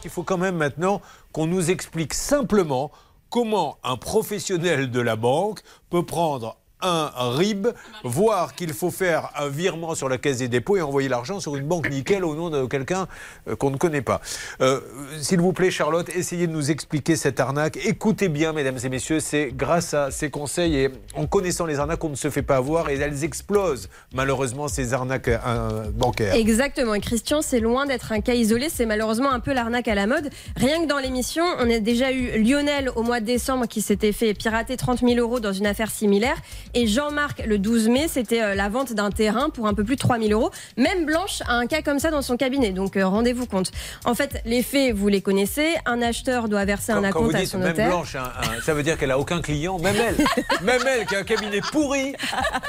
qu'il faut quand même maintenant qu'on nous explique simplement comment un professionnel de la banque peut prendre un RIB, voir qu'il faut faire un virement sur la caisse des dépôts et envoyer l'argent sur une banque nickel au nom de quelqu'un euh, qu'on ne connaît pas. Euh, s'il vous plaît, Charlotte, essayez de nous expliquer cette arnaque. Écoutez bien, mesdames et messieurs, c'est grâce à ces conseils et en connaissant les arnaques qu'on ne se fait pas avoir et elles explosent, malheureusement, ces arnaques euh, bancaires. Exactement. Et Christian, c'est loin d'être un cas isolé, c'est malheureusement un peu l'arnaque à la mode. Rien que dans l'émission, on a déjà eu Lionel au mois de décembre qui s'était fait pirater 30 000 euros dans une affaire similaire. Et Jean-Marc, le 12 mai, c'était euh, la vente d'un terrain pour un peu plus de 3000 euros. Même Blanche a un cas comme ça dans son cabinet, donc euh, rendez-vous compte. En fait, les faits, vous les connaissez. Un acheteur doit verser un acompte à son notaire. Même Blanche, ça veut dire qu'elle a aucun client, même elle. même elle qui a un cabinet pourri,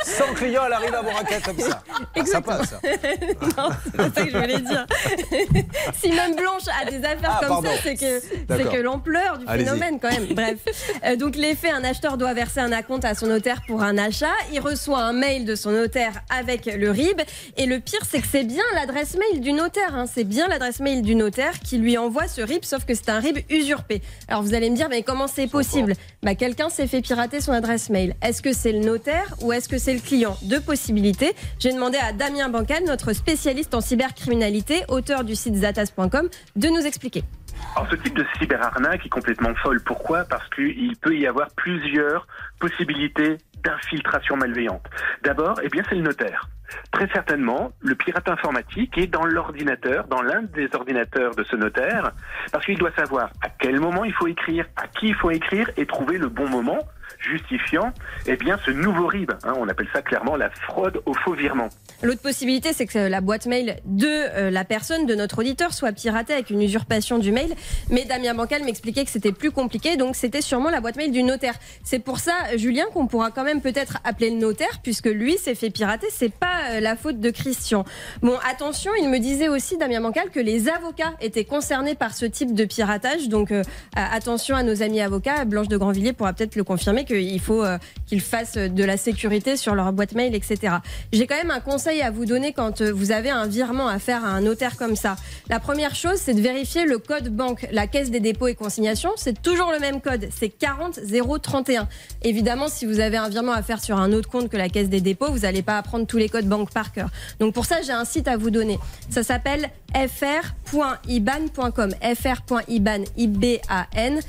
sans client, elle arrive à avoir un cas comme ça. Ah, ça passe. non, c'est pas ça que je voulais dire. si même Blanche a des affaires ah, comme ça, c'est que, que l'ampleur du phénomène quand même. Bref. Euh, donc les faits, un acheteur doit verser un acompte à son notaire pour un achat. Il reçoit un mail de son notaire avec le RIB. Et le pire, c'est que c'est bien l'adresse mail du notaire. Hein. C'est bien l'adresse mail du notaire qui lui envoie ce RIB, sauf que c'est un RIB usurpé. Alors vous allez me dire, mais comment c'est possible? Bah, Quelqu'un s'est fait pirater son adresse mail. Est-ce que c'est le notaire ou est-ce que c'est le client? Deux possibilités. J'ai demandé à Damien Bancal, notre spécialiste en cybercriminalité, auteur du site zatas.com, de nous expliquer. Alors ce type de cyberarnaque est complètement folle. Pourquoi? Parce qu'il peut y avoir plusieurs possibilités d'infiltration malveillante. D'abord, eh bien, c'est le notaire. Très certainement, le pirate informatique est dans l'ordinateur, dans l'un des ordinateurs de ce notaire, parce qu'il doit savoir à quel moment il faut écrire, à qui il faut écrire et trouver le bon moment justifiant eh bien, ce nouveau RIB. Hein, on appelle ça clairement la fraude au faux virement. L'autre possibilité, c'est que la boîte mail de euh, la personne, de notre auditeur, soit piratée avec une usurpation du mail. Mais Damien Bancal m'expliquait que c'était plus compliqué, donc c'était sûrement la boîte mail du notaire. C'est pour ça, Julien, qu'on pourra quand même peut-être appeler le notaire, puisque lui s'est fait pirater. C'est pas euh, la faute de Christian. Bon, attention, il me disait aussi, Damien Bancal, que les avocats étaient concernés par ce type de piratage. Donc euh, attention à nos amis avocats. Blanche de Grandvilliers pourra peut-être le confirmer qu'il faut qu'ils fassent de la sécurité sur leur boîte mail, etc. J'ai quand même un conseil à vous donner quand euh, vous avez un virement à faire à un notaire comme ça. La première chose, c'est de vérifier le code banque. La caisse des dépôts et consignations, c'est toujours le même code. C'est 40031. Évidemment, si vous avez un virement à faire sur un autre compte que la caisse des dépôts, vous n'allez pas apprendre tous les codes banque par cœur. Donc pour ça, j'ai un site à vous donner. Ça s'appelle fr.iban.com. fr.iban, I-B-A-N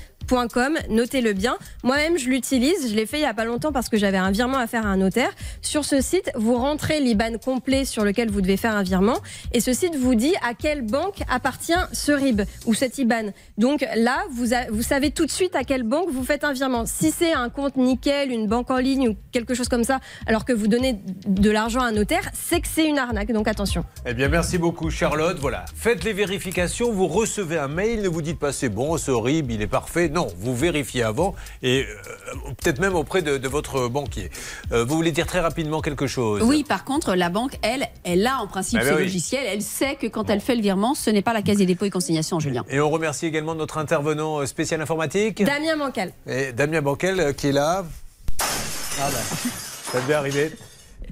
notez-le bien. Moi-même, je l'utilise. Je l'ai fait il n'y a pas longtemps parce que j'avais un virement à faire à un notaire. Sur ce site, vous rentrez l'IBAN complet sur lequel vous devez faire un virement. Et ce site vous dit à quelle banque appartient ce RIB ou cet IBAN. Donc là, vous, savez tout de suite à quelle banque vous faites un virement. Si c'est un compte nickel, une banque en ligne ou quelque chose comme ça, alors que vous donnez de l'argent à un notaire, c'est que c'est une arnaque. Donc attention. Eh bien, merci beaucoup, Charlotte. Voilà. Faites les vérifications. Vous recevez un mail. Ne vous dites pas c'est bon, ce RIB, il est parfait. Vous vérifiez avant et euh, peut-être même auprès de, votre banquier. Euh, vous voulez dire très rapidement quelque chose? Oui, par contre, la banque, elle, elle a en principe ce logiciel. Elle sait que quand elle fait le virement, ce n'est pas la case des dépôts et consignations, Julien. Et on remercie également notre intervenant spécial informatique. Damien Bancal. Et Damien Bancal euh, qui est là. Ah ben, ça devait arriver.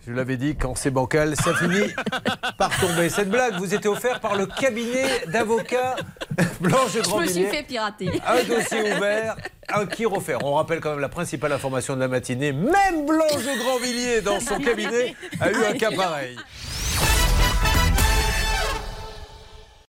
Je l'avais dit, quand c'est bancal, ça finit par tomber. Cette blague vous était offerte par le cabinet d'avocats Blanche Je me suis fait pirater. Un dossier ouvert, un qui refaire. On rappelle quand même la principale information de la matinée. Même Blanche de Grandvilliers, dans son cabinet, a eu un cas pareil.